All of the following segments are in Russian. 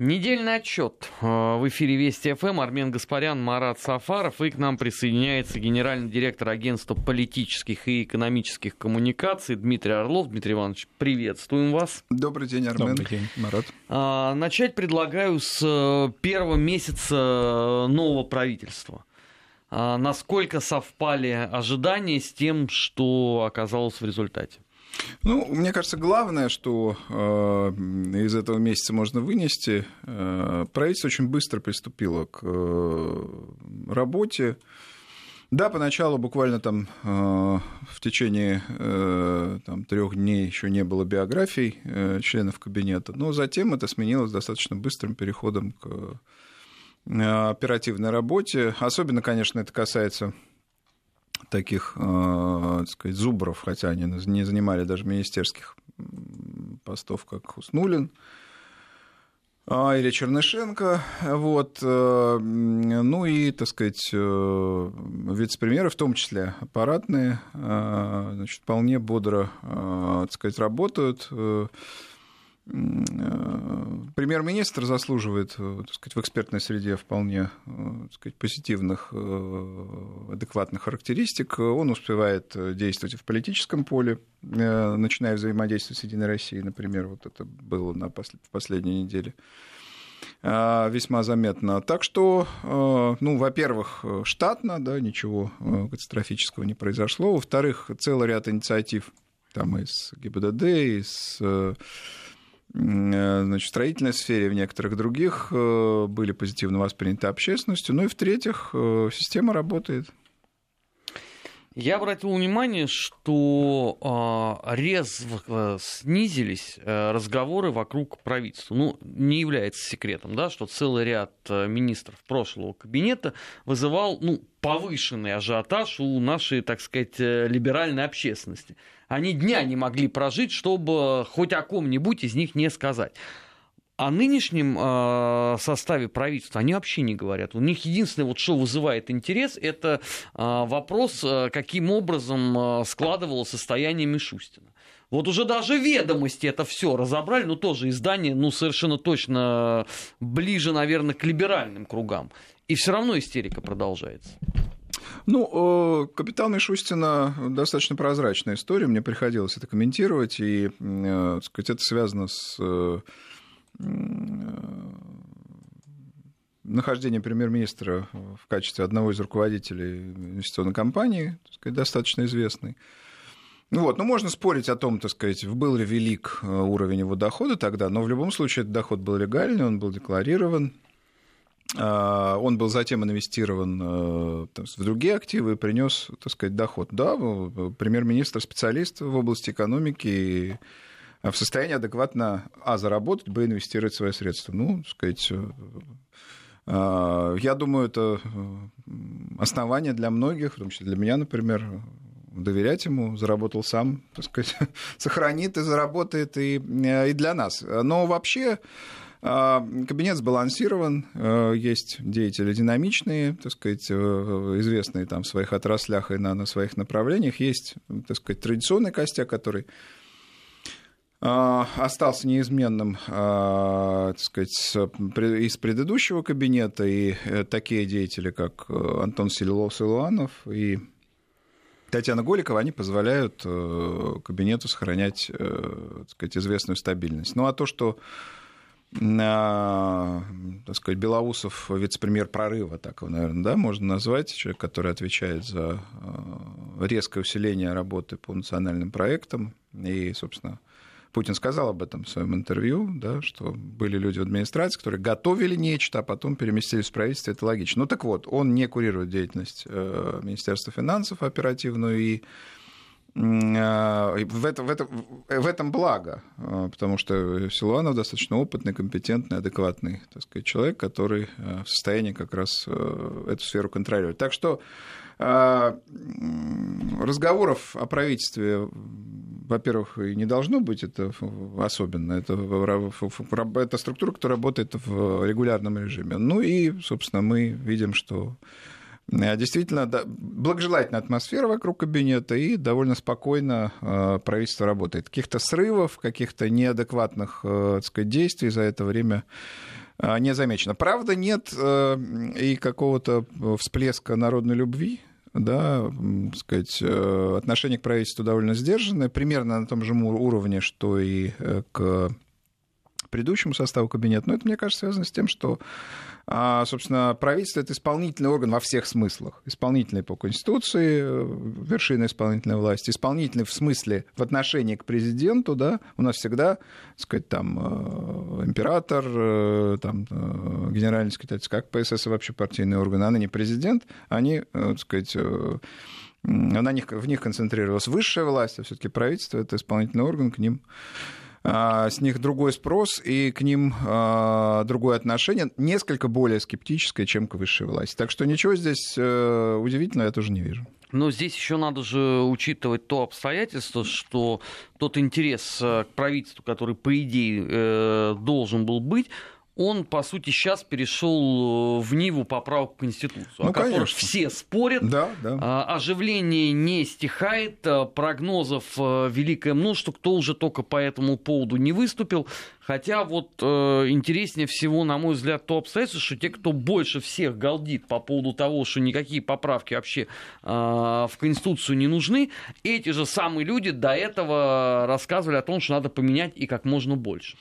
Недельный отчет э, в эфире Вести ФМ. Армен Гаспарян, Марат Сафаров. И к нам присоединяется генеральный директор агентства политических и экономических коммуникаций Дмитрий Орлов. Дмитрий Иванович, приветствуем вас. Добрый день, Армен. Добрый день, Марат. А, начать предлагаю с э, первого месяца нового правительства. А, насколько совпали ожидания с тем, что оказалось в результате? Ну, мне кажется, главное, что э, из этого месяца можно вынести, э, правительство очень быстро приступило к э, работе. Да, поначалу буквально там э, в течение э, там, трех дней еще не было биографий э, членов кабинета, но затем это сменилось достаточно быстрым переходом к э, оперативной работе. Особенно, конечно, это касается таких, э, так сказать, зубров, хотя они не занимали даже министерских постов, как Хуснулин а, или Чернышенко, вот, э, ну и, так сказать, э, вице-премьеры, в том числе аппаратные, значит, вполне бодро, так сказать, работают, премьер-министр заслуживает э, так сказать, в экспертной среде вполне э, так сказать, позитивных, адекватных характеристик. Он успевает действовать в политическом поле, начиная взаимодействовать с Единой Россией, например, вот это было на послед... в последней неделе весьма заметно. Так что, ну, во-первых, штатно, да, ничего катастрофического не произошло. Во-вторых, целый ряд инициатив там из ГИБДД, из Э, значит, в строительной сфере, в некоторых других э, были позитивно восприняты общественностью. Ну и в-третьих, э, система работает. Я обратил внимание, что э, резво снизились э, разговоры вокруг правительства. Ну, не является секретом, да, что целый ряд министров прошлого кабинета вызывал ну, повышенный ажиотаж у нашей, так сказать, либеральной общественности. Они дня не могли прожить, чтобы хоть о ком-нибудь из них не сказать. О нынешнем э, составе правительства они вообще не говорят. У них единственное, вот, что вызывает интерес, это э, вопрос, э, каким образом э, складывалось состояние Мишустина. Вот уже даже ведомости это все разобрали, но тоже издание, ну, совершенно точно ближе, наверное, к либеральным кругам. И все равно истерика продолжается. Ну, капитан Мишустина достаточно прозрачная история, мне приходилось это комментировать, и, так сказать, это связано с э, нахождением премьер-министра в качестве одного из руководителей инвестиционной компании, так сказать, достаточно известной. Ну вот, ну можно спорить о том, так сказать, был ли велик э, уровень его дохода тогда, но в любом случае этот доход был легальный, он был декларирован, а, он был затем инвестирован э, в другие активы и принес, так сказать, доход. Да, премьер-министр специалист в области экономики в состоянии адекватно, а, заработать, б, инвестировать свои средства. Ну, сказать, э, а, я думаю, это э, основание для многих, в том числе для меня, например, доверять ему, заработал сам, так сказать, сохранит и заработает и, и для нас. Но вообще кабинет сбалансирован, э, есть деятели динамичные, так сказать, э, известные там в своих отраслях и на, на своих направлениях. Есть, так сказать, традиционный костяк, который остался неизменным а, так сказать, из предыдущего кабинета, и э, такие деятели, как Антон Силуанов и Татьяна Голикова, они позволяют кабинету сохранять так сказать, известную стабильность. Ну а то, что так сказать, Белоусов, вице-премьер прорыва, так его, наверное, да, можно назвать, человек, который отвечает за э, резкое усиление работы по национальным проектам. И, собственно, Путин сказал об этом в своем интервью, да, что были люди в администрации, которые готовили нечто, а потом переместились в правительство, это логично. Ну так вот, он не курирует деятельность э, Министерства финансов оперативную, и а, в, это, в, это, в этом благо, а, потому что Силуанов достаточно опытный, компетентный, адекватный так сказать, человек, который в состоянии как раз эту сферу контролировать. Так что разговоров о правительстве, во-первых, и не должно быть, это особенно, это, это структура, которая работает в регулярном режиме. Ну и, собственно, мы видим, что Э, действительно, да, благожелательная атмосфера вокруг кабинета и довольно спокойно э, правительство работает. Каких-то срывов, каких-то неадекватных э, сказать, действий за это время не замечено. Правда, нет и какого-то всплеска народной любви да, сказать, отношение к правительству довольно сдержанное, примерно на том же уровне, что и к предыдущему составу кабинета. Но это, мне кажется, связано с тем, что, собственно, правительство — это исполнительный орган во всех смыслах. Исполнительный по Конституции, э, вершина исполнительной власти, исполнительный в смысле в отношении к президенту, да, у нас всегда, так сказать, там, э, император, э, там, генеральный секретарь, как ПСС вообще партийный орган, а не президент, они, так сказать, на них, в них концентрировалась. Высшая власть, а все-таки правительство это исполнительный орган, к ним а, с них другой спрос и к ним а, другое отношение, несколько более скептическое, чем к высшей власти. Так что ничего здесь э, удивительного я тоже не вижу. Но здесь еще надо же учитывать то обстоятельство, что тот интерес э, к правительству, который, по идее, э, должен был быть, он, по сути, сейчас перешел э, в Ниву поправок к Конституцию, ну, о которых все спорят. Да, да. А, оживление не стихает, а, прогнозов э, великое множество, кто уже только по этому поводу не выступил. Хотя вот э, интереснее всего, на мой взгляд, то обстоятельство, что те, кто больше всех галдит по поводу того, что никакие поправки вообще в Конституцию не нужны, эти же самые люди до этого рассказывали о том, что надо поменять и как можно больше.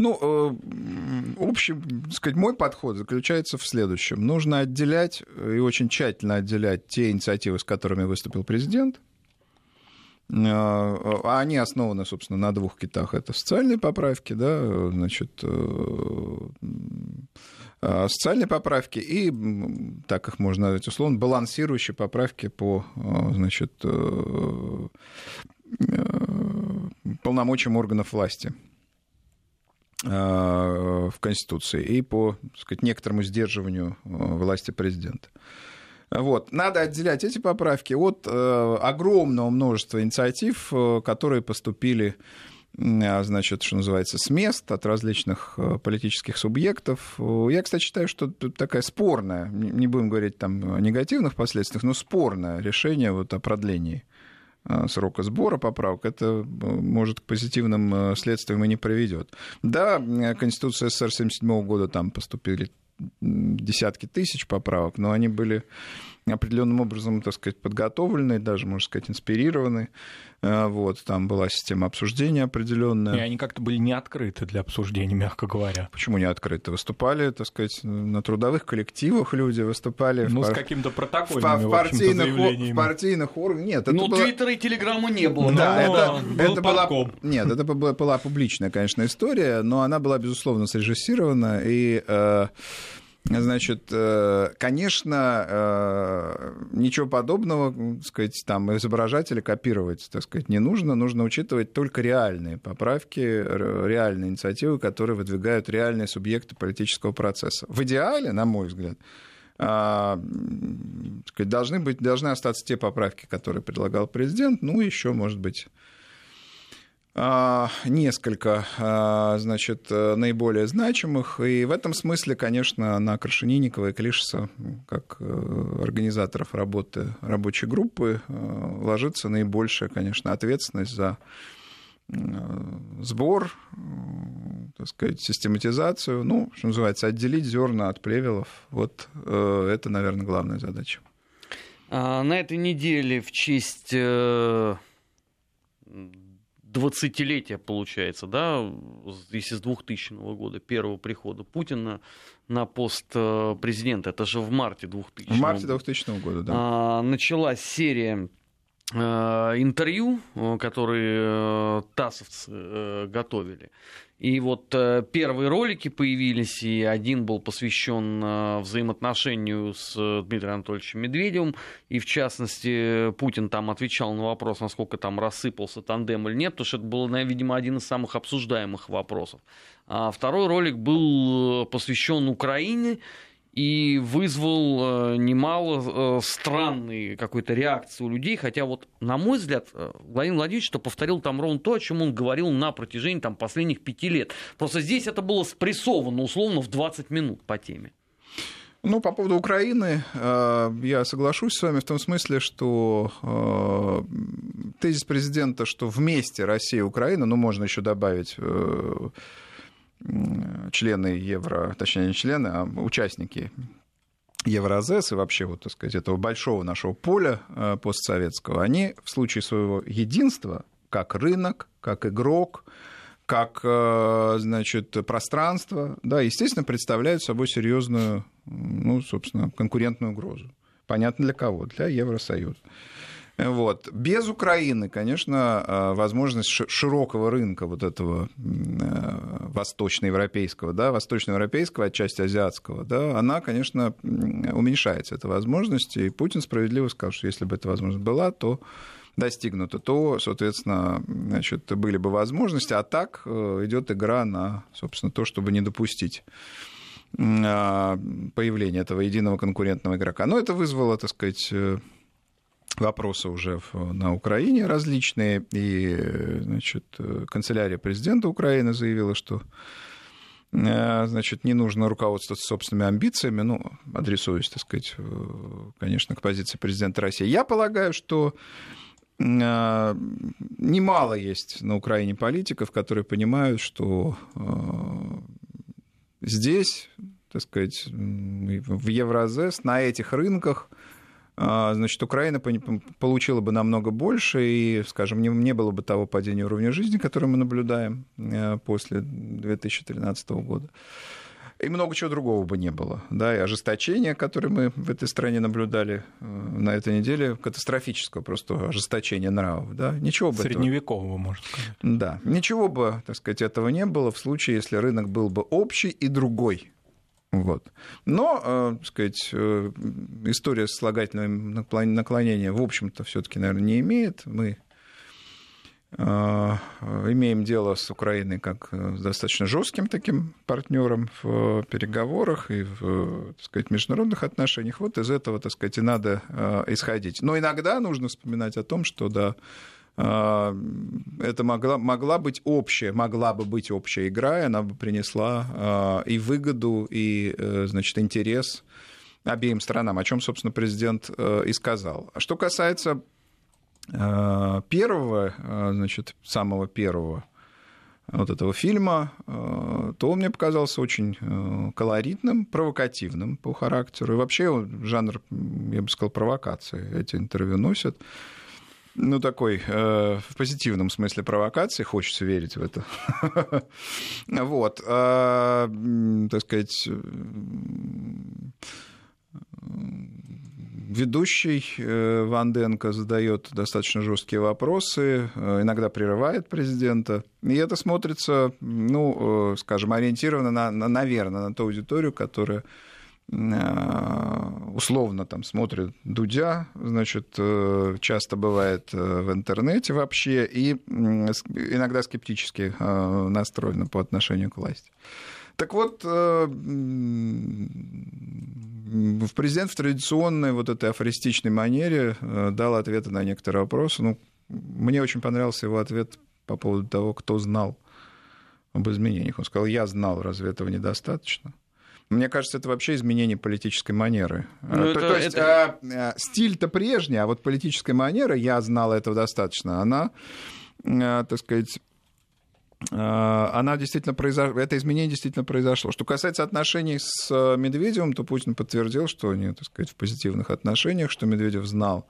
Ну, э, общий, так сказать, мой подход заключается в следующем. Нужно отделять э, и очень тщательно отделять те инициативы, с которыми выступил президент, э, а они основаны, собственно, на двух китах. Это социальные поправки, да, значит, социальные поправки и, так их можно назвать условно, балансирующие поправки по, значит, полномочиям органов власти. Э, в Конституции и по так сказать, некоторому сдерживанию э, власти президента. Вот. Надо отделять эти поправки от э, огромного множества инициатив, э, которые поступили значит, что называется, с мест от различных политических субъектов. Я, кстати, считаю, что такая спорная, не будем говорить там о негативных последствиях, но спорное решение вот о продлении срока сбора поправок, это э, может к позитивным э, следствиям и не приведет. Да, Конституция СССР 1977 года там поступили десятки тысяч поправок, но они были определенным образом, так сказать, подготовлены, даже, можно сказать, инспирированы. Э, вот, там была система обсуждения определенная. И они как-то были не открыты для обсуждения, мягко говоря. Почему не открыты? Выступали, так сказать, на трудовых коллективах люди выступали. Ну, в, с каким-то протокольными, в, в, партийных, в партийных органах. Нет, это Ну, было... Твиттера и Телеграмма не было. Да, это, это была... Нет, это была, была публичная, конечно, история, но она была, безусловно, срежиссирована, и э, Значит, э, конечно, э, ничего подобного, так сказать, там изображать или копировать, так сказать, не нужно. Нужно учитывать только реальные поправки, реальные инициативы, которые выдвигают реальные субъекты политического процесса. В идеале, на мой взгляд, а, сказать, должны, быть, должны остаться те поправки, которые предлагал президент, ну, еще, может быть, несколько, а, значит, наиболее значимых. И в этом смысле, конечно, на Крашенинникова и Клишеса, как э, организаторов работы рабочей группы, э, ложится наибольшая, конечно, ответственность за э, сбор, так сказать, систематизацию, ну, что называется, отделить зерна от плевелов. Вот это, наверное, главная задача. А, на этой неделе в честь 20-летие, получается, да, если с 2000 года, первого прихода Путина на пост э, президента, это же в марте 2000 В марте 2000 года, да. А, началась серия интервью, э, которые тассовцы готовили. И вот э, первые ролики появились, и один был посвящен э, взаимоотношению с э, Дмитрием Анатольевичем Медведевым, и в частности Путин там отвечал на вопрос, насколько там рассыпался тандем или нет, потому что это был, видимо, один из самых обсуждаемых вопросов. А второй ролик был посвящен Украине, и вызвал э, немало э, странной какой-то реакции у людей, хотя вот, на мой взгляд, э, Владимир Владимирович что повторил там ровно то, о чем он говорил на протяжении там, последних пяти лет. Просто здесь это было спрессовано условно в 20 минут по теме. Ну, по поводу Украины, я соглашусь с вами в том смысле, что тезис президента, что вместе Россия и Украина, ну, можно еще добавить члены Евро, точнее не члены, а участники Евразес и вообще, вот, так сказать, этого большого нашего поля э, постсоветского, они в случае своего единства, как рынок, как игрок, как, э, значит, пространство, да, естественно, представляют собой серьезную, ну, собственно, конкурентную угрозу. Понятно для кого? Для Евросоюза. Вот. Без Украины, конечно, э, возможность широкого рынка вот этого э, восточноевропейского, да, восточноевропейского, отчасти азиатского, да, она, конечно, уменьшается, эта возможность. И Путин справедливо сказал, что если бы эта возможность была, то достигнута, то, соответственно, значит, были бы возможности, а так э, идет игра на, собственно, то, чтобы не допустить появления этого единого конкурентного игрока. Но это вызвало, так сказать, вопросы уже на Украине различные, и значит, канцелярия президента Украины заявила, что э, значит, не нужно руководствоваться собственными амбициями, ну, адресуясь, так сказать, конечно, к позиции президента России. Я полагаю, что э, немало есть на Украине политиков, которые понимают, что э, здесь, так сказать, в Евразес, на этих рынках значит, Украина получила бы намного больше, и, скажем, не, не было бы того падения уровня жизни, которое мы наблюдаем э, после 2013 года. И много чего другого бы не было. Да, и ожесточение, которое мы в этой стране наблюдали э, на этой неделе, катастрофического просто ожесточения нравов. Да, ничего бы Средневекового, этого... можно сказать. Да, ничего бы, так сказать, этого не было в случае, если рынок был бы общий и другой. Вот. Но, э, сказать, э, история с слагательным наклонением, в общем-то, все-таки, наверное, не имеет. Мы э, имеем дело с Украиной как с достаточно жестким таким партнером в переговорах и в так сказать, международных отношениях. Вот из этого, так сказать, и надо исходить. Но иногда нужно вспоминать о том, что да, это могла, могла быть общая, могла бы быть общая игра, и она бы принесла а, и выгоду, и, э, значит, интерес обеим сторонам, о чем, собственно, президент э, и сказал. А что касается э, первого, значит, самого первого вот этого фильма, то он мне показался очень колоритным, провокативным по характеру. И вообще жанр, я бы сказал, провокации эти интервью носят ну, такой, э, в позитивном смысле провокации, хочется верить в это. Вот, а, так сказать, ведущий э, Ванденко задает достаточно жесткие вопросы, э, иногда прерывает президента. И это смотрится, ну, скажем, ориентировано, на, на, наверное, на ту аудиторию, которая Э, условно там смотрит Дудя, значит, э, часто бывает э, в интернете вообще, и иногда скептически настроена по отношению к власти. Так вот, в президент в традиционной вот этой афористичной манере дал ответы на некоторые вопросы. Ну, мне очень понравился его ответ по поводу того, кто знал об изменениях. Он сказал, я знал, разве этого недостаточно? Мне кажется, это вообще изменение политической манеры. Ну, то, это, то есть это... а, стиль-то прежний, а вот политическая манера, я знал этого достаточно, она, а, так сказать, она действительно произошла, это изменение действительно произошло. Что касается отношений с Медведевым, то Путин подтвердил, что они, так сказать, в позитивных отношениях, что Медведев знал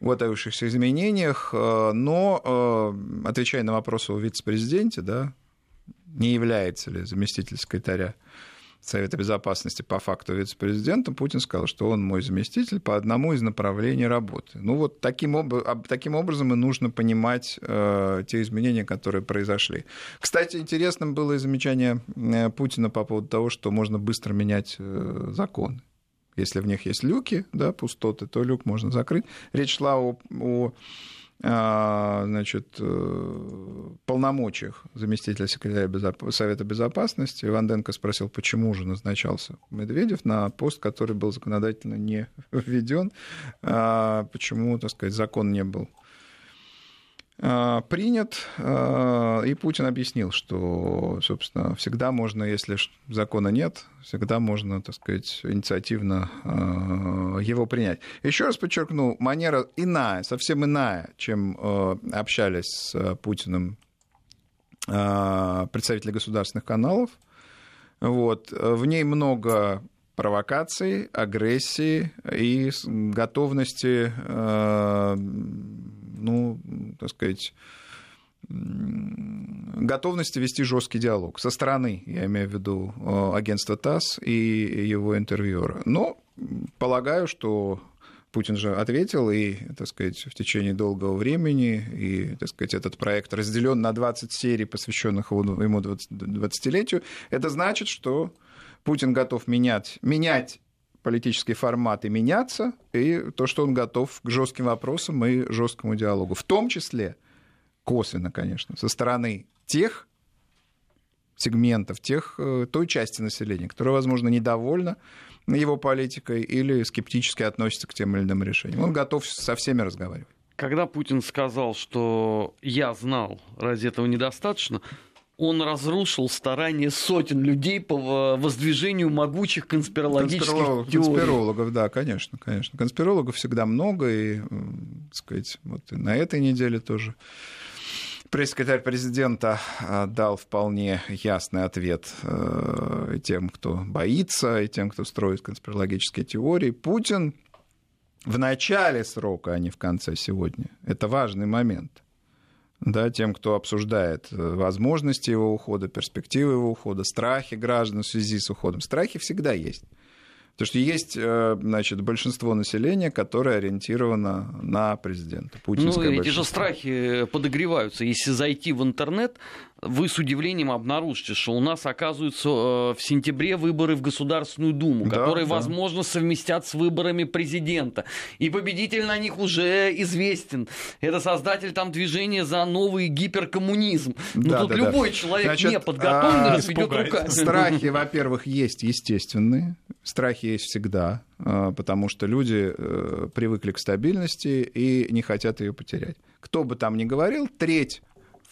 о готовившихся изменениях, но, отвечая на вопрос о вице-президенте, да, не является ли заместитель секретаря Совета Безопасности по факту вице-президента, Путин сказал, что он мой заместитель по одному из направлений работы. Ну вот таким, об, таким образом и нужно понимать э, те изменения, которые произошли. Кстати, интересным было и замечание э, Путина по поводу того, что можно быстро менять э, законы. Если в них есть люки, да, пустоты, то люк можно закрыть. Речь шла о, о значит, э, полномочиях заместителя секретаря. Совета Безопасности. Ванденко спросил, почему же назначался Медведев на пост, который был законодательно не введен, а почему, так сказать, закон не был а, принят, а, и Путин объяснил, что, собственно, всегда можно, если закона нет, всегда можно, так сказать, инициативно а, его принять. Еще раз подчеркну, манера иная, совсем иная, чем общались с Путиным представители государственных каналов – Вот. В ней много провокаций, агрессии и готовности, ну, так сказать, готовности вести жесткий диалог со стороны, я имею в виду агентства ТАСС и его интервьюера. Но полагаю, что Путин же ответил, и, так сказать, в течение долгого времени, и, так сказать, этот проект разделен на 20 серий, посвященных ему 20-летию. Это значит, что Путин готов менять, менять политический формат и меняться, и то, что он готов к жестким вопросам и жесткому диалогу. В том числе, косвенно, конечно, со стороны тех сегментов, тех, э, той части населения, которая, возможно, недовольна его политикой или скептически относится к тем или иным решениям. Он готов со всеми разговаривать. Когда Путин сказал, что я знал, ради этого недостаточно, он разрушил старания сотен людей по воздвижению могучих конспирологических Конспиролог, теорий. Конспирологов, да, конечно, конечно. Конспирологов всегда много, и, так сказать, вот и на этой неделе тоже Пресс-секретарь президента а, дал вполне ясный ответ э, тем, кто боится, и тем, кто строит конспирологические теории. Путин в начале срока, а не в конце сегодня. Это важный момент. Да, тем, кто обсуждает э, возможности его ухода, перспективы его ухода, страхи граждан в связи с уходом. Страхи всегда есть. Потому что есть, э, значит, большинство населения, которое ориентировано на президента. Ну, эти же страхи подогреваются. Если зайти в интернет, вы с удивлением обнаружите, что у нас оказываются э, в сентябре выборы в Государственную Думу, да, которые, да. возможно, совместят с выборами президента. И победитель на них уже известен. Это создатель там движения за новый гиперкоммунизм. Ну, да, тут да, любой да. человек Значит, не подготовленный а, разведет руками. Страхи, во-первых, есть естественные. Страхи есть всегда, а, потому что люди э, привыкли к стабильности и не хотят ее потерять. Кто бы там ни говорил, треть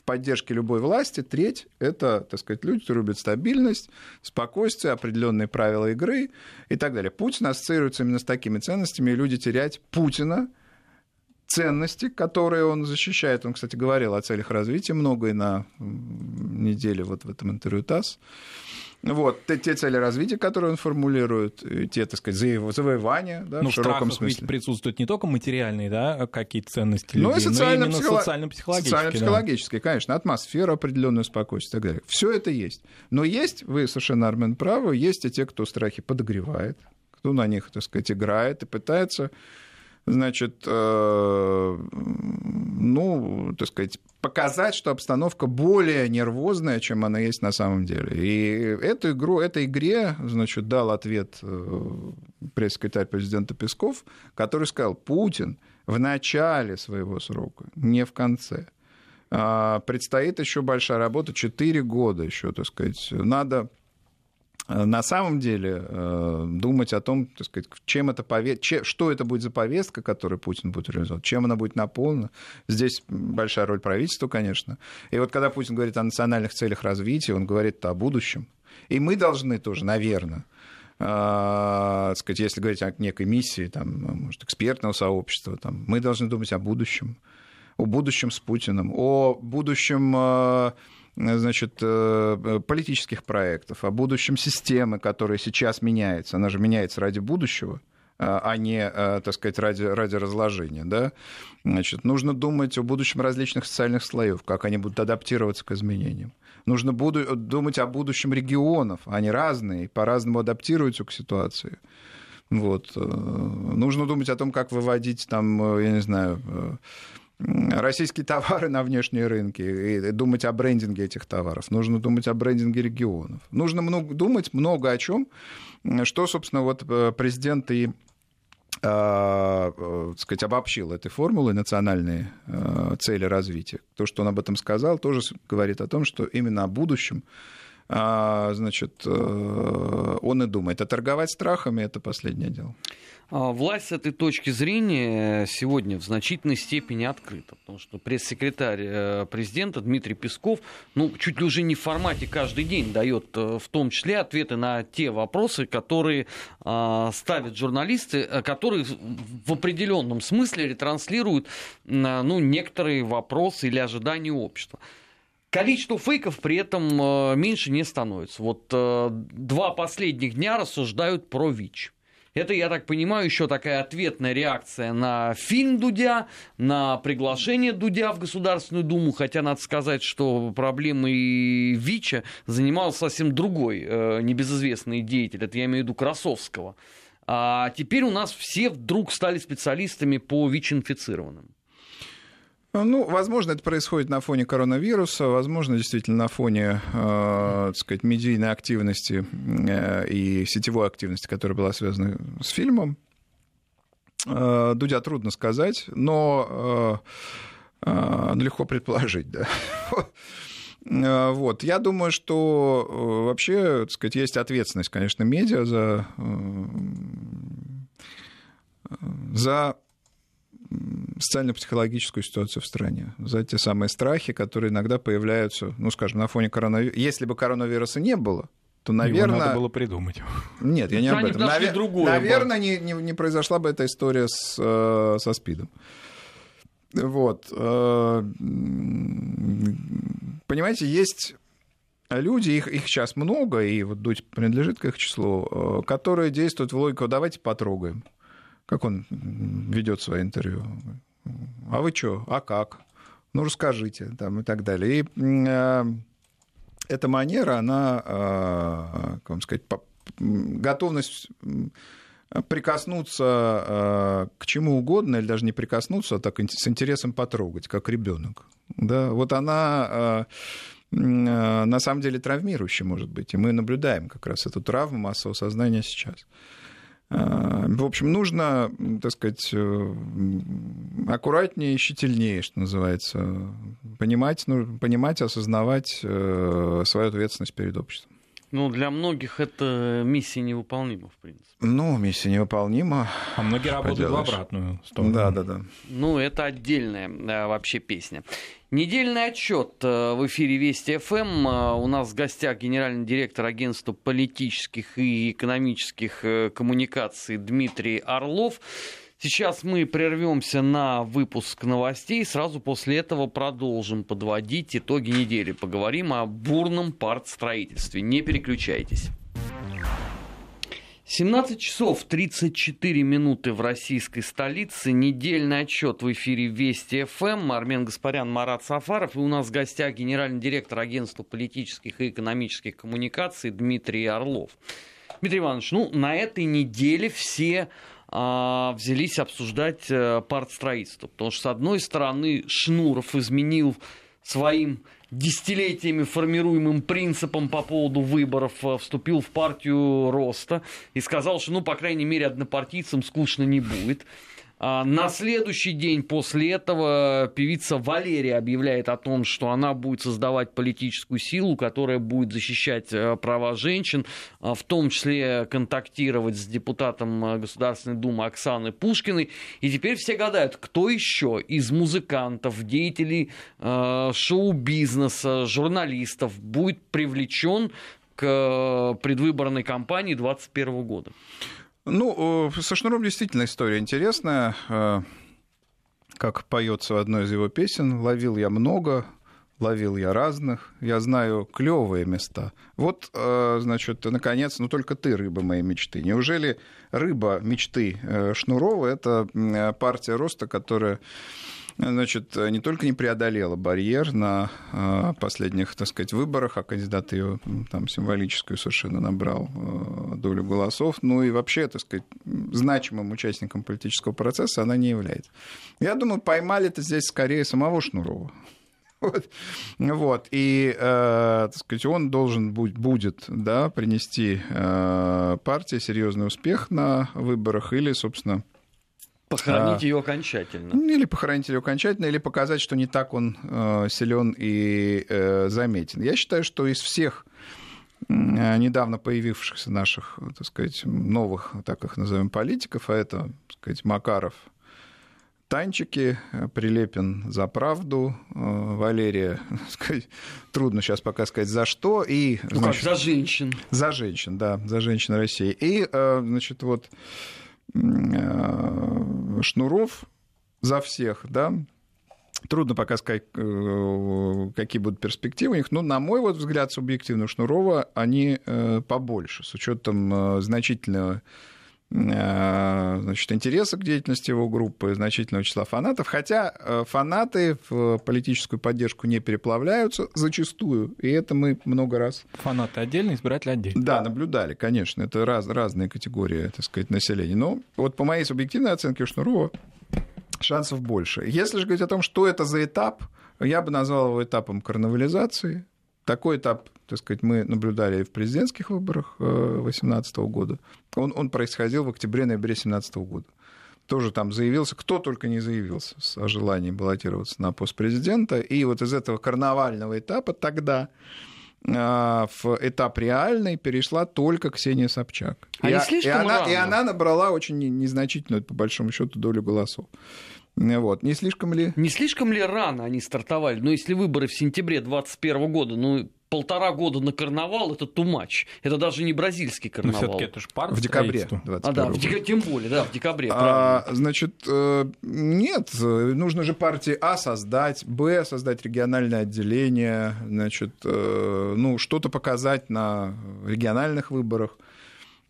поддержке любой власти. Треть — это, так сказать, люди, которые любят стабильность, спокойствие, определенные правила игры и так далее. Путин ассоциируется именно с такими ценностями, и люди терять Путина, ценности, которые он защищает. Он, кстати, говорил о целях развития много и на неделе вот в этом интервью ТАСС. Вот, те, те цели развития, которые он формулирует, те, так сказать, завоевания, да, ну, в широком смысле. ведь присутствуют не только материальные, да, какие-то ценности людей, ну, и социально но именно социально-психологические. Социально-психологические, да. конечно, атмосфера, определенное спокойствие и так далее. Все это есть. Но есть, вы совершенно, Армен, правы, есть и те, кто страхи подогревает, кто на них, так сказать, играет и пытается значит, э, ну, так сказать, показать, что обстановка более нервозная, чем она есть на самом деле. И эту игру, этой игре, значит, дал ответ э, пресс-секретарь президента Песков, который сказал, Путин в начале своего срока, не в конце. А, предстоит еще большая работа, 4 года еще, так сказать. Надо на самом деле э, думать о том, так сказать, чем это пове... что это будет за повестка, которую Путин будет реализовать, чем она будет наполнена. Здесь большая роль правительства, конечно. И вот когда Путин говорит о национальных целях развития, он говорит о будущем. И мы должны тоже, наверное, э, сказать, если говорить о некой миссии, там, может, экспертного сообщества, там, мы должны думать о будущем, о будущем с Путиным, о будущем значит, э, политических проектов, о будущем системы, которая сейчас меняется. Она же меняется ради будущего а, не, э, так сказать, ради, ради разложения. Да? Значит, нужно думать о будущем различных социальных слоев, как они будут адаптироваться к изменениям. Нужно буду, думать о будущем регионов. Они разные, по-разному адаптируются к ситуации. Вот. Э, нужно думать о том, как выводить там, я не знаю, российские товары на внешние рынки и думать о брендинге этих товаров. Нужно думать о брендинге регионов. Нужно много, думать много о чем, что, собственно, вот э, президент и э, э, сказать, обобщил этой формулой национальные цели развития. То, что он об этом сказал, тоже говорит о том, что именно о будущем значит, он и думает. А торговать страхами – это последнее дело. А, власть с этой точки зрения сегодня в значительной степени открыта, потому что пресс-секретарь э, президента Дмитрий Песков, ну, чуть ли уже не в формате каждый день дает э, в том числе ответы на те вопросы, которые а, ставят журналисты, э, которые в определенном смысле ретранслируют ну, некоторые вопросы или ожидания общества. Количество фейков при этом меньше не становится. Вот два последних дня рассуждают про ВИЧ. Это, я так понимаю, еще такая ответная реакция на фильм Дудя, на приглашение Дудя в Государственную Думу, хотя надо сказать, что проблемой ВИЧа занимался совсем другой э, небезызвестный деятель, это я имею в виду Красовского. А теперь у нас все вдруг стали специалистами по ВИЧ-инфицированным. Ну, возможно, это происходит на фоне коронавируса, возможно, действительно на фоне, э, так сказать, медийной активности э, и сетевой активности, которая была связана с фильмом. Э, Дудя трудно сказать, но э, э, легко предположить, да. Э, вот. Я думаю, что э, вообще, так сказать, есть ответственность, конечно, медиа за, э, за социально-психологическую ситуацию в стране, за те самые страхи, которые иногда появляются, ну, скажем, на фоне коронавируса. Если бы коронавируса не было, то, наверное... Его надо было придумать. Нет, я не об этом. Навер... Другое, наверное, не, не, не произошла бы эта история с, э, со СПИДом. Вот. Э, понимаете, есть люди, их, их сейчас много, и вот Дудь принадлежит к их числу, э, которые действуют в логику «давайте потрогаем». Как он ведет свои интервью? А вы что? А как? Ну, расскажите, там, и так далее. И э, эта манера, она, э, как вам сказать, по, готовность прикоснуться э, к чему угодно, или даже не прикоснуться, а так с интересом потрогать, как ребенок. Да, вот она э, э, на самом деле травмирующая может быть. И мы наблюдаем как раз эту травму массового сознания сейчас. Э, в общем, нужно, так сказать, э, аккуратнее и щительнее, что называется, понимать, ну, понимать, осознавать э, свою ответственность перед обществом. Ну, для многих это миссия невыполнима, в принципе. Ну, миссия невыполнима. А многие работают в обратную сторону. Да, да, да. Ну, это отдельная да, вообще песня. Недельный отчет э, в эфире Вести ФМ. Э, у нас в гостях генеральный директор агентства политических и экономических э, коммуникаций Дмитрий Орлов. Сейчас мы прервемся на выпуск новостей. Сразу после этого продолжим подводить итоги недели. Поговорим о бурном партстроительстве. Не переключайтесь. 17 часов 34 минуты в российской столице. Недельный отчет в эфире Вести ФМ. Армен Гаспарян, Марат Сафаров. И у нас в гостях генеральный директор агентства политических и экономических коммуникаций Дмитрий Орлов. Дмитрий Иванович, ну, на этой неделе все взялись обсуждать а, партстроительство. Потому что, с одной стороны, Шнуров изменил своим десятилетиями формируемым принципом по поводу выборов э, вступил в партию роста и сказал, что, ну, по крайней мере, однопартийцам скучно не будет. А, на следующий день после этого певица Валерия объявляет о том, что она будет создавать политическую силу, которая будет защищать э, права женщин, а, в том числе контактировать с депутатом э, Государственной Думы Оксаной Пушкиной. И теперь все гадают, кто еще из музыкантов, деятелей э, шоу-бизнеса, журналистов будет привлечен к предвыборной кампании 2021 года. Ну, со Шнуром действительно история интересная. Э, как поется в одной из его песен, ловил я много, ловил я разных, я знаю клевые места. Вот, э, значит, наконец, ну только ты, рыба моей мечты. Неужели рыба мечты э, Шнурова — это партия роста, которая значит, не только не преодолела барьер на а, последних, так сказать, выборах, а кандидат ее там символическую совершенно набрал а, долю голосов, ну и вообще, так сказать, значимым участником политического процесса она не является. Я думаю, поймали это здесь скорее самого Шнурова. Вот. вот. И, э, так сказать, он должен будет, будет да, принести э, партии серьезный успех на выборах или, собственно, Похоронить а, ее окончательно. Ну, или похоронить ее окончательно, или показать, что не так он э, силен и э, заметен. Я считаю, что из всех э, недавно появившихся наших, так сказать, новых, так их назовем, политиков, а это, так сказать, Макаров, Танчики, Прилепин за правду, э, Валерия, сказать, трудно сейчас пока сказать за что, и... Ну, значит, как, за женщин. За женщин, да, за женщин России. И, э, значит, вот Э, Шнуров за всех, да, Трудно пока сказать, э, какие будут перспективы у них. Но, на мой вот взгляд, субъективно Шнурова, они э, побольше, с учетом значительного значит, интереса к деятельности его группы, значительного числа фанатов. Хотя фанаты в политическую поддержку не переплавляются зачастую, и это мы много раз... Фанаты отдельно, избиратели отдельно. Да, наблюдали, конечно. Это раз, разные категории, так сказать, населения. Но вот по моей субъективной оценке Шнурова шансов больше. Если же говорить о том, что это за этап, я бы назвал его этапом карнавализации. Такой этап, так сказать, мы наблюдали и в президентских выборах 2018 года. Он, он происходил в октябре-ноябре 2017 года. Тоже там заявился, кто только не заявился о желании баллотироваться на пост президента. И вот из этого карнавального этапа тогда а, в этап реальный перешла только Ксения Собчак. А и, и, она, и она набрала очень незначительную, по большому счету, долю голосов. Вот. Не слишком ли? Не слишком ли рано они стартовали? Ну, если выборы в сентябре 2021 года, ну, полтора года на карнавал это тумач. Это даже не бразильский ну, карнавал. Но все-таки это же парк В декабре. А, да, в дек... тем более, да, в декабре. А, значит, э, нет, нужно же партии А создать, Б создать региональное отделение, значит, э, ну, что-то показать на региональных выборах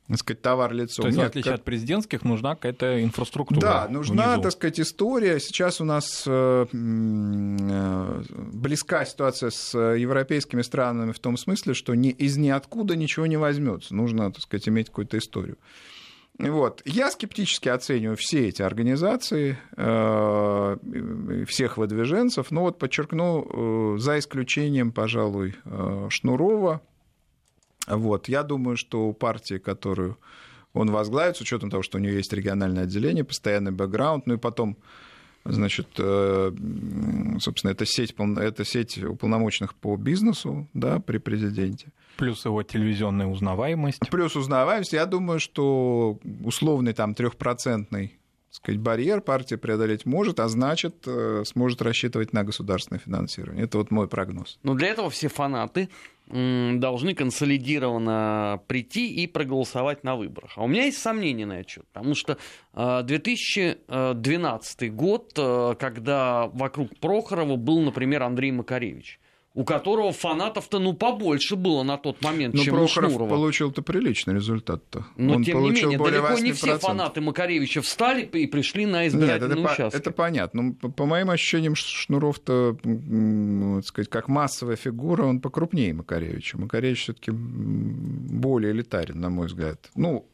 так сказать, товар-лицо. То есть, Нет, в отличие как... от президентских, нужна какая-то инфраструктура. Да, нужна, внизу. так сказать, история. Сейчас у нас э, э, близка ситуация с европейскими странами в том смысле, что ни, из ниоткуда ничего не возьмется. Нужно, так сказать, иметь какую-то историю. Вот. Я скептически оцениваю все эти организации, э, всех выдвиженцев, но вот подчеркну, за исключением, пожалуй, Шнурова, вот. Я думаю, что у партии, которую он возглавит, с учетом того, что у нее есть региональное отделение, постоянный бэкграунд, ну и потом, значит, э, собственно, это сеть, это сеть уполномоченных по бизнесу да, при президенте. Плюс его телевизионная узнаваемость. Плюс узнаваемость. Я думаю, что условный там трехпроцентный сказать, барьер партия преодолеть может, а значит, э, сможет рассчитывать на государственное финансирование. Это вот мой прогноз. Но для этого все фанаты должны консолидированно прийти и проголосовать на выборах. А у меня есть сомнения на этот счет, потому что 2012 э, год, э, когда вокруг Прохорова был, например, Андрей Макаревич, у которого фанатов-то ну побольше было на тот момент, Но чем Прохоров у Шнурова. получил-то приличный результат-то. Но Он тем не менее, далеко не все фанаты Макаревича встали и пришли на избирательный Нет, это участок. По, это понятно. Но по, по моим ощущениям, Шнуров-то, ну, так сказать, как массовая фигура, он покрупнее Макаревича. Макаревич все-таки более элитарен, на мой взгляд. Ну,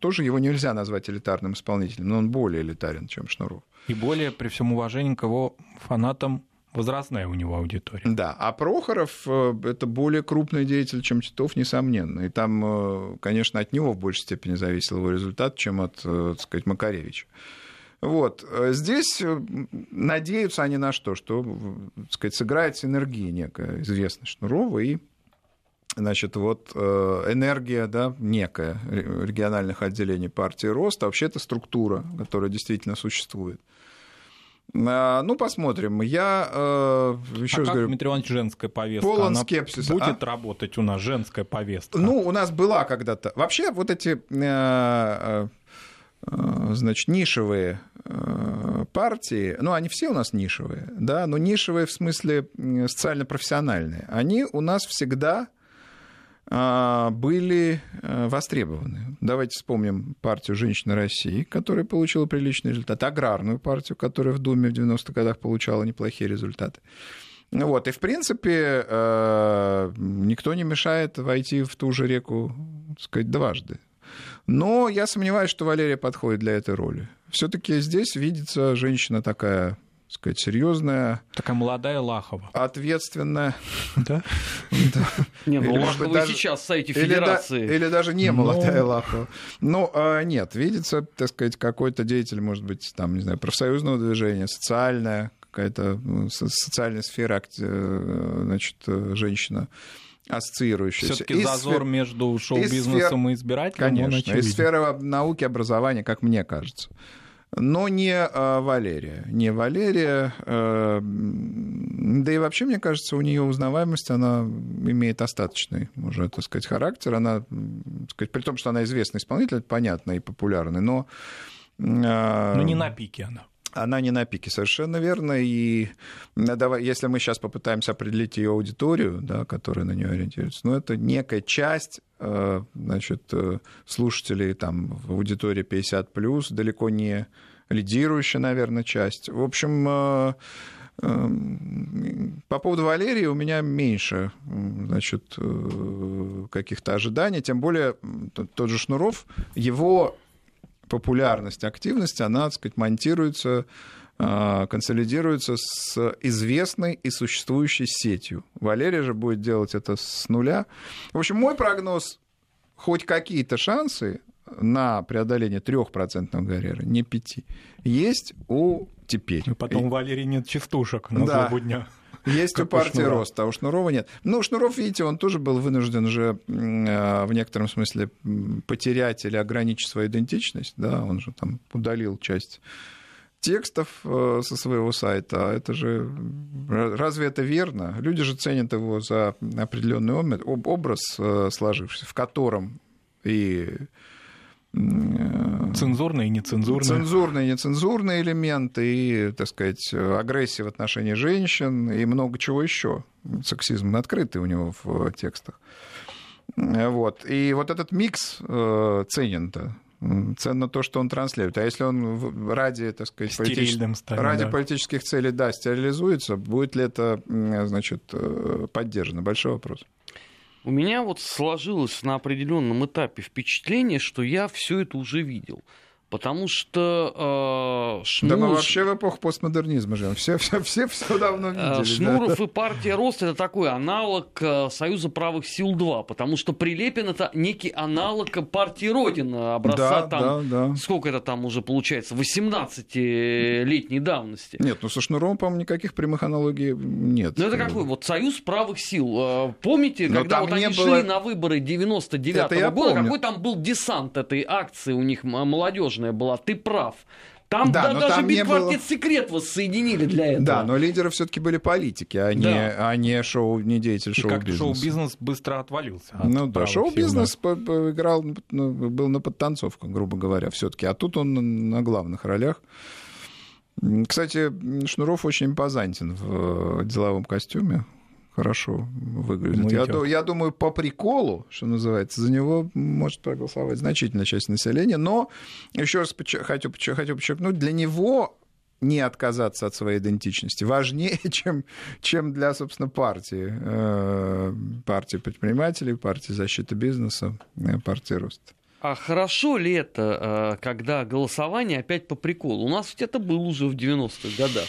тоже его нельзя назвать элитарным исполнителем, но он более элитарен, чем Шнуров. И более, при всем уважении к его фанатам, возрастная у него аудитория. Да, а Прохоров э, — это более крупный деятель, чем Титов, несомненно. И там, э, конечно, от него в большей степени зависел его результат, чем от, э, так сказать, Макаревича. Вот. Здесь надеются они на что? Что, так сказать, сыграет синергия некая, известная Шнурова и Значит, вот энергия, да, некая региональных отделений партии рост, а вообще это структура, которая действительно существует. А, ну, посмотрим. Я э, еще а раз как, говорю... Дмитрий Иванович, женская повестка? Полон Она скепсиса. Будет а? работать у нас женская повестка? Ну, у нас была когда-то. Вообще, вот эти, э, э, значит, нишевые партии, ну, они все у нас нишевые, да, но нишевые в смысле социально-профессиональные. Они у нас всегда были э, востребованы. Давайте вспомним партию «Женщины России», которая получила приличный результат, аграрную партию, которая в Думе в 90-х годах получала неплохие результаты. Вот, и, в принципе, э, никто не мешает войти в ту же реку, так сказать, дважды. Но я сомневаюсь, что Валерия подходит для этой роли. Все-таки здесь видится женщина такая сказать, серьезная. Такая молодая Лахова. Ответственная. Да? Не, ну Лахова сейчас в сайте Федерации. Или даже не молодая Лахова. Ну, а, нет, видится, так сказать, какой-то деятель, может быть, там, не знаю, профсоюзного движения, социальная какая-то ну, социальная сфера, э, значит, женщина ассоциирующаяся. Все-таки зазор между шоу-бизнесом и избирателем. Конечно, из сферы науки, образования, как мне кажется но не а, Валерия. Не Валерия. А, да и вообще, мне кажется, у нее узнаваемость, она имеет остаточный, можно так сказать, характер. Она, так сказать, при том, что она известный исполнитель, понятно, и популярный, но... А, но не на пике она. Она не на пике, совершенно верно. И давай, если мы сейчас попытаемся определить ее аудиторию, да, которая на нее ориентируется, ну, это некая часть э, значит, э, слушателей там, в аудитории 50+, далеко не лидирующая, наверное, часть. В общем, э, по поводу Валерии у меня меньше значит, каких-то ожиданий, тем более тот же Шнуров, его популярность, активность, она, так сказать, монтируется, а, консолидируется с известной и существующей сетью. Валерия же будет делать это с нуля. В общем, мой прогноз, хоть какие-то шансы на преодоление 3% барьера, не 5, есть у теперь. И потом у Валерии нет частушек на да. злобу дня. Есть у партии рост, а у Шнурова нет. Ну, Шнуров, видите, он тоже был вынужден уже э, в некотором смысле потерять или ограничить свою идентичность. Да, он же там удалил часть текстов э, со своего сайта. А это же... Разве это верно? Люди же ценят его за определенный образ э, сложившийся, в котором и Цензурные и нецензурные. Цензурные и нецензурные элементы, и, так сказать, агрессия в отношении женщин, и много чего еще. Сексизм открытый у него в текстах. Вот. И вот этот микс э, ценен-то. Ценно то, что он транслирует. А если он ради, так сказать, политич... станет, ради да. политических целей, да, стерилизуется, будет ли это, значит, э, поддержано? Большой вопрос. У меня вот сложилось на определенном этапе впечатление, что я все это уже видел. Потому что э, Шнуров... Да мы вообще в эпоху постмодернизма живем. Все, все, все, все давно э, видели. Шнуров да. и партия Рост это такой аналог э, Союза правых сил 2, потому что Прилепин это некий аналог партии Родина образца да, там, да, да. сколько это там уже получается, 18-летней давности. Нет, ну со Шнуровым, по-моему, никаких прямых аналогий нет. Ну это какой? Вот Союз правых сил. Э, помните, Но когда вот они было... шли на выборы 99-го года, помню. какой там был десант этой акции у них молодежи? Сложная была, ты прав. Там да, да, даже бит-квартет было... секрет воссоединили для этого. Да, но лидеры все-таки были политики, а, да. не, а не шоу, не деятель шоу-бизнеса. шоу-бизнес быстро отвалился. Ну да, шоу-бизнес играл, ну, был на подтанцовках, грубо говоря, все-таки. А тут он на главных ролях. Кстати, Шнуров очень импозантен в э, деловом костюме хорошо выглядит. Я, я думаю, по приколу, что называется, за него может проголосовать значительная часть населения. Но еще раз хочу, хочу подчеркнуть, для него не отказаться от своей идентичности важнее, чем, чем для, собственно, партии. Э, партии предпринимателей, партии защиты бизнеса, э, партии роста. А хорошо ли это, э, когда голосование опять по приколу? У нас ведь это было уже в 90-х годах.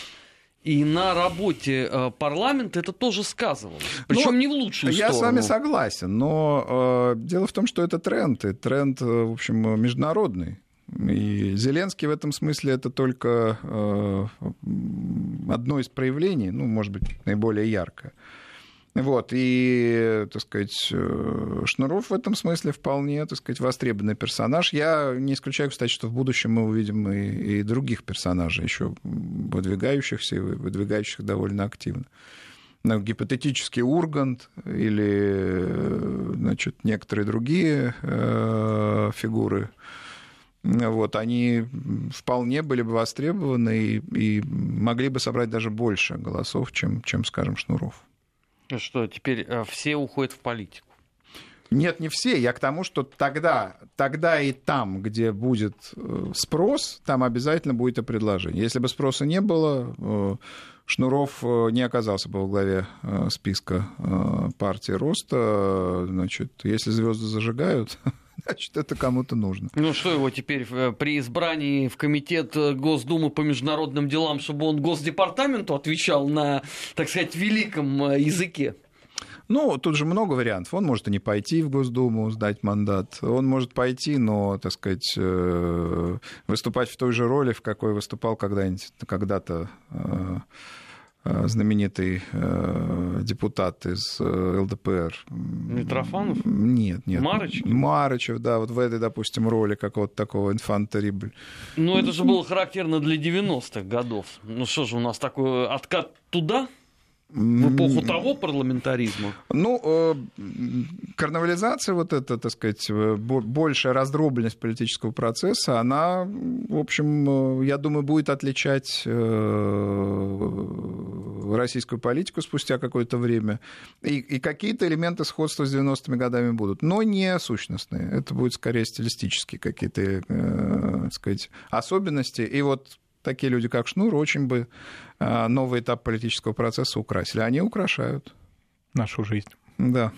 И на работе э, парламента это тоже сказывалось. Причем ну, не в лучшую я сторону. Я с вами согласен, но э, дело в том, что это тренд, и тренд, э, в общем, международный. И Зеленский в этом смысле это только э, одно из проявлений, ну, может быть, наиболее яркое. Вот, и, так сказать, э, Шнуров в этом смысле вполне, так сказать, востребованный персонаж. Я не исключаю, кстати, что в будущем мы увидим и, и других персонажей, еще выдвигающихся и выдвигающих довольно активно. Ну, гипотетический Ургант или, значит, некоторые другие э, фигуры, вот, они вполне были бы востребованы и, и могли бы собрать даже больше голосов, чем, чем скажем, Шнуров. Что, теперь э, все уходят в политику? Нет, не все. Я к тому, что тогда, тогда и там, где будет э, спрос, там обязательно будет и предложение. Если бы спроса не было, э, Шнуров не оказался бы во главе списка партии роста. Значит, если звезды зажигают, значит, это кому-то нужно. Ну что его теперь э, при избрании в комитет э, Госдумы по международным делам, чтобы он Госдепартаменту отвечал на, так сказать, великом э, языке? Ну, тут же много вариантов. Он может и не пойти в Госдуму, сдать мандат. Он может пойти, но, так сказать, выступать в той же роли, в какой выступал когда-нибудь, когда-то знаменитый э, депутат из э, ЛДПР. Митрофанов? Нет, нет. Марычев? Марычев, да, вот в этой, допустим, роли какого-то такого инфантерибль. Ну, это же было характерно для 90-х годов. Ну что же, у нас такой откат туда? В эпоху того парламентаризма? Ну, э, карнавализация, вот эта, так сказать, э, большая раздробленность политического процесса, она, в общем, э, я думаю, будет отличать российскую политику спустя какое-то время. И, и какие-то элементы сходства с 90-ми годами будут, но не сущностные. Это будут скорее стилистические какие-то, так сказать, особенности. И вот такие люди, как Шнур, очень бы а, новый этап политического процесса украсили. Они украшают. Нашу жизнь. Да.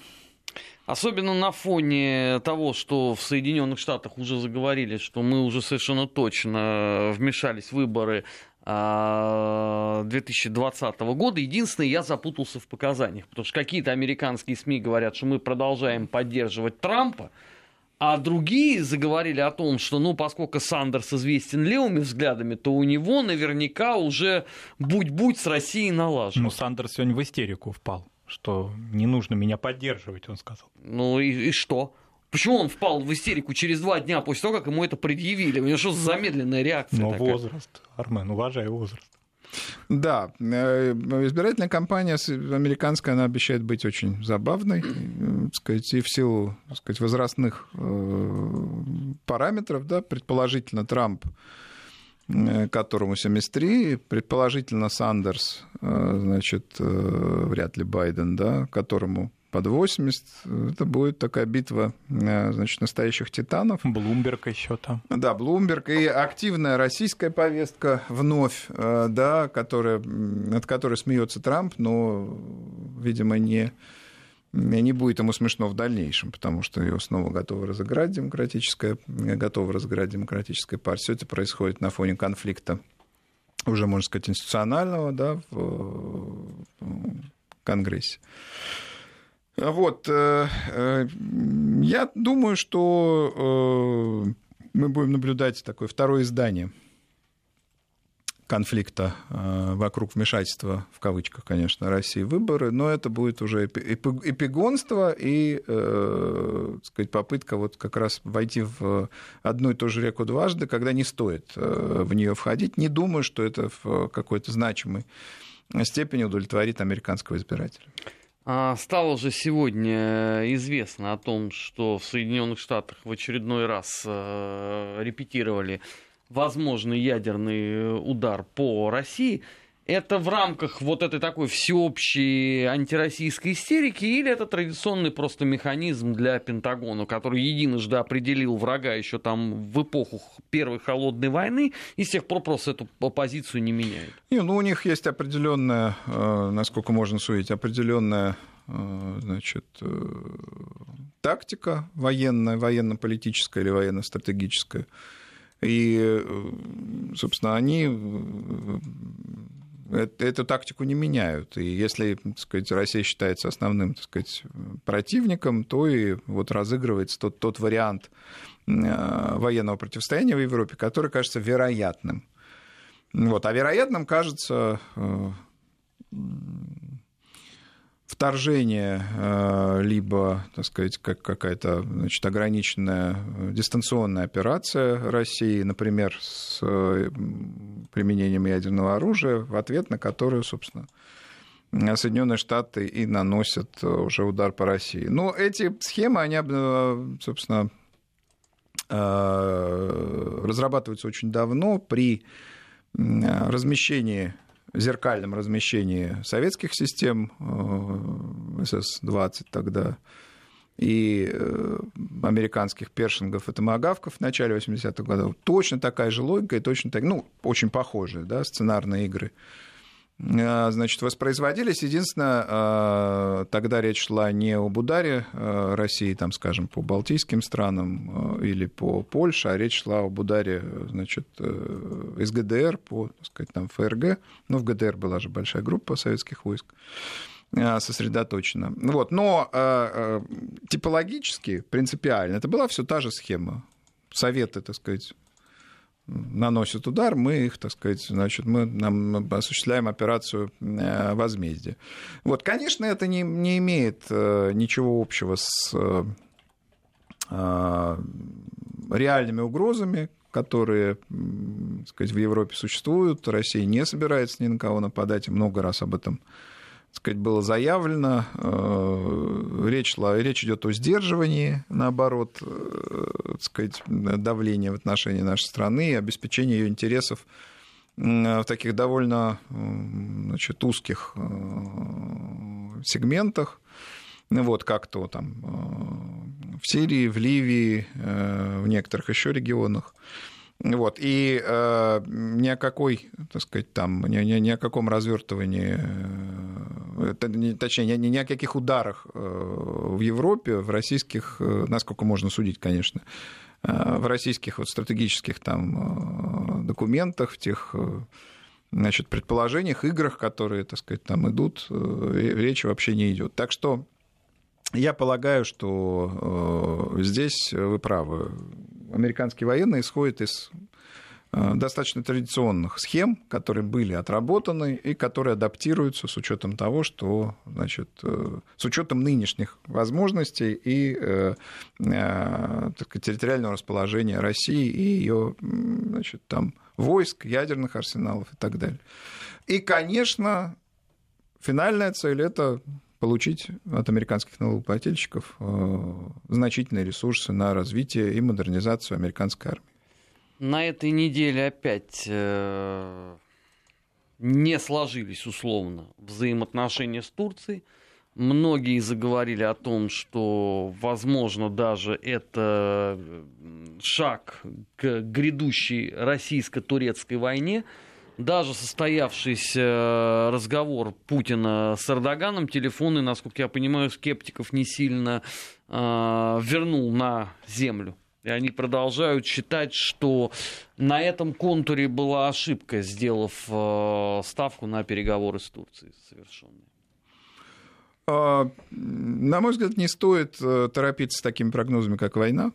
Особенно на фоне того, что в Соединенных Штатах уже заговорили, что мы уже совершенно точно вмешались в выборы 2020 а, года. Единственное, я запутался в показаниях, потому что какие-то американские СМИ говорят, что мы продолжаем поддерживать Трампа, а другие заговорили о том, что, ну, поскольку Сандерс известен левыми взглядами, то у него наверняка уже будь-будь с Россией налажен. Ну, Сандерс сегодня в истерику впал, что не нужно меня поддерживать, он сказал. Ну и, и что? Почему он впал в истерику через два дня после того, как ему это предъявили? У него что за замедленная реакция? Ну, возраст, Армен, уважай возраст. Да, э, избирательная кампания американская, она обещает быть очень забавной, э, сказать, и в силу так сказать, возрастных э, параметров, да, предположительно Трамп которому 73, предположительно Сандерс, значит, вряд ли Байден, да, которому под 80. Это будет такая битва, э, значит, настоящих титанов. Блумберг еще там. Да, Блумберг и активная российская повестка вновь, э, да, которая, над которой смеется Трамп, но, видимо, не, не будет ему смешно в дальнейшем, потому что его снова готовы разыграть демократическая, готова разыграть демократическая партия. Все это происходит на фоне конфликта уже, можно сказать, институционального, да, в Конгрессе. Вот, э, э, я думаю, что э, мы будем наблюдать такое второе издание конфликта вокруг вмешательства, в кавычках, конечно, России выборы, но это будет уже эпигонство и так сказать, попытка вот как раз войти в одну и ту же реку дважды, когда не стоит в нее входить. Не думаю, что это в какой-то значимой степени удовлетворит американского избирателя. А, стало же сегодня известно о том, что в Соединенных Штатах в очередной раз э, репетировали возможный ядерный удар по России это в рамках вот этой такой всеобщей антироссийской истерики или это традиционный просто механизм для Пентагона, который единожды определил врага еще там в эпоху Первой холодной войны и с тех пор просто эту позицию не меняет? Не, ну у них есть определенная, э, насколько можно судить, определенная э, значит, э, тактика военная, военно-политическая или военно-стратегическая. И, собственно, они эту тактику не меняют. И если так сказать, Россия считается основным так сказать, противником, то и вот разыгрывается тот, тот вариант э, военного противостояния в Европе, который кажется вероятным. Вот. А вероятным кажется э, вторжение, э, либо, так сказать, как какая-то значит, ограниченная э, дистанционная операция России, например, с э, применением ядерного оружия, в ответ на которую, собственно, Соединенные Штаты и наносят уже удар по России. Но эти схемы, они, собственно, разрабатываются очень давно при размещении зеркальном размещении советских систем, э, СС-20 тогда, и э, американских першингов и томагавков в начале 80-х годов. Точно такая же логика и точно так, ну, очень похожие, да, сценарные игры значит, воспроизводились. Единственное, э, тогда речь шла не об ударе э, России, там, скажем, по балтийским странам или по Польше, а речь шла об ударе, значит, из ГДР по, так сказать, там, ФРГ. Ну, в ГДР была же большая группа советских войск сосредоточена. Вот. Но типологически, принципиально, это была все та же схема. Советы, так сказать, наносят удар, мы их, так сказать, значит, мы нам осуществляем операцию э, возмездия. Вот, конечно, это не, не имеет э, ничего общего с э, реальными угрозами, которые так сказать, в Европе существуют. Россия не собирается ни на кого нападать, много раз об этом сказать, было заявлено. Речь, речь идет о сдерживании, наоборот, так сказать, давления в отношении нашей страны и обеспечении ее интересов в таких довольно значит, узких сегментах, вот как то там в Сирии, в Ливии, в некоторых еще регионах. Вот, и э, ни о какой, так сказать, там, ни, ни, ни о каком развертывании, э, точнее, ни, ни о каких ударах э, в Европе, в российских, э, насколько можно судить, конечно, э, в российских вот стратегических там документах, в тех значит, предположениях, играх, которые, так сказать, там идут, речи вообще не идет. Так что я полагаю, что здесь вы правы. Американские военные исходят из достаточно традиционных схем, которые были отработаны и которые адаптируются с учетом того, что, значит, э, с учетом нынешних возможностей и так сказать, территориального расположения России и ее, значит, там войск, ядерных арсеналов и так далее. И, конечно, финальная цель это получить от американских налогоплательщиков э, значительные ресурсы на развитие и модернизацию американской армии. На этой неделе опять э, не сложились условно взаимоотношения с Турцией. Многие заговорили о том, что, возможно, даже это шаг к грядущей российско-турецкой войне даже состоявшийся э, разговор Путина с Эрдоганом, телефонный, насколько я понимаю, скептиков не сильно э, вернул на землю. И они продолжают считать, что на этом контуре была ошибка, сделав э, ставку на переговоры с Турцией совершенные. А, на мой взгляд, не стоит э, торопиться с такими прогнозами, как война.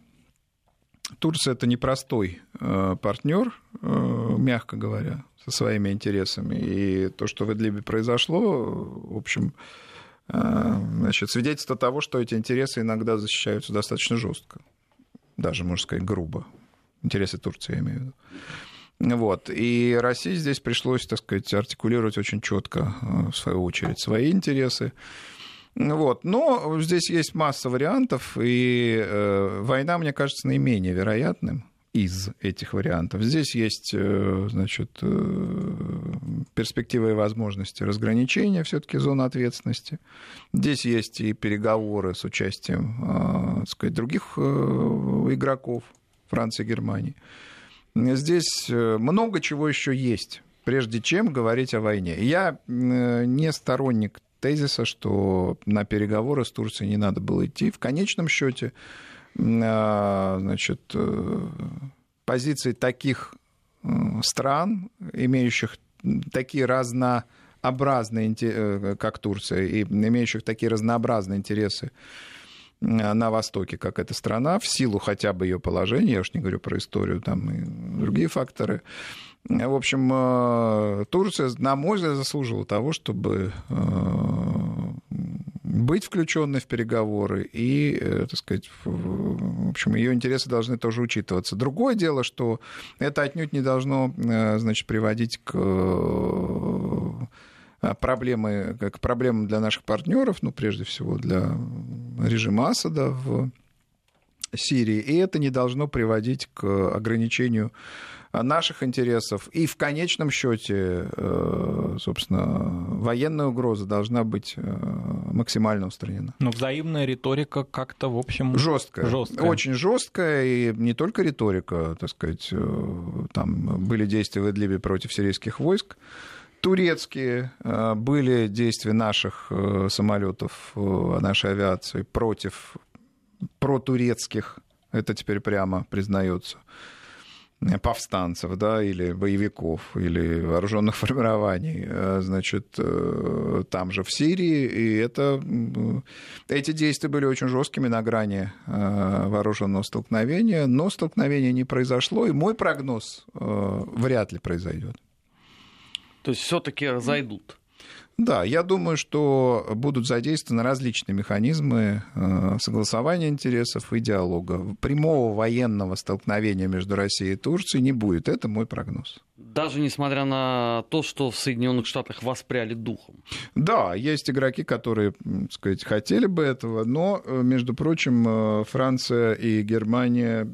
Турция это непростой э, партнер, мягко говоря, со своими интересами. И то, что в Идлибе произошло, в общем, значит, свидетельство того, что эти интересы иногда защищаются достаточно жестко, даже, можно сказать, грубо. Интересы Турции, я имею в виду. Вот. И России здесь пришлось, так сказать, артикулировать очень четко, в свою очередь, свои интересы. Вот. Но здесь есть масса вариантов, и э, война, мне кажется, наименее вероятным из этих вариантов. Здесь есть, э, значит, э, перспективы и возможности разграничения все-таки зоны ответственности. Здесь есть и переговоры с участием, э, так сказать, других игроков Франции и Германии. Здесь много чего еще есть, прежде чем говорить о войне. Я не сторонник тезиса, что на переговоры с Турцией не надо было идти. В конечном счете, значит, э, позиции таких э, стран, имеющих такие разнообразные, э, как Турция, и имеющих такие разнообразные интересы на Востоке, как эта страна, в силу хотя бы ее положения, я уж не говорю про историю, там и другие факторы, в общем, э, Турция, на мой взгляд, заслуживала того, чтобы э, быть включенной в переговоры, и, э, так сказать, в общем, ее интересы должны тоже учитываться. Другое дело, что это отнюдь не должно, значит, приводить к проблемы, к проблемам для наших партнеров, ну, прежде всего, для режима Асада в Сирии, и это не должно приводить к ограничению наших интересов. И в конечном счете, э, собственно, военная угроза должна быть э, максимально устранена. Но взаимная риторика как-то, в общем, жесткая. жесткая. Очень жесткая, и не только риторика, так сказать, э, там были действия в Идлибе против сирийских войск, турецкие были действия наших самолетов, нашей авиации против протурецких, это теперь прямо признается повстанцев, да, или боевиков, или вооруженных формирований, э, значит, э, там же в Сирии, и это, эти действия были очень жесткими на грани э, вооруженного столкновения, но столкновение не произошло, и мой прогноз вряд ли произойдет. То есть все-таки разойдут? Да, я думаю, что будут задействованы различные механизмы э, согласования интересов и диалога. Прямого военного столкновения между Россией и Турцией не будет. Это мой прогноз. Даже несмотря на то, что в Соединенных Штатах воспряли духом. Да, есть игроки, которые, так сказать, хотели бы этого, но, э, между прочим, э, Франция и Германия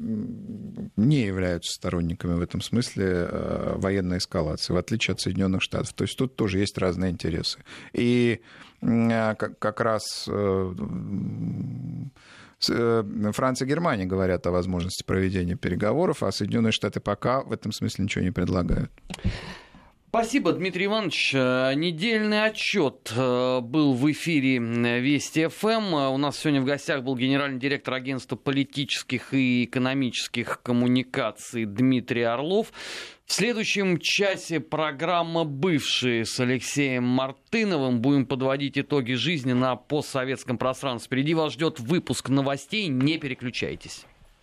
не являются сторонниками в этом смысле военной эскалации, в отличие от Соединенных Штатов. То есть тут тоже есть разные интересы интересы. И э, как раз э, э, Франция и Германия говорят о возможности проведения переговоров, а Соединенные Штаты пока в этом смысле ничего не предлагают. Спасибо, Дмитрий Иванович. Недельный отчет был в эфире Вести ФМ. У нас сегодня в гостях был генеральный директор агентства политических и экономических коммуникаций Дмитрий Орлов. В следующем часе программа «Бывшие» с Алексеем Мартыновым. Будем подводить итоги жизни на постсоветском пространстве. Впереди вас ждет выпуск новостей. Не переключайтесь.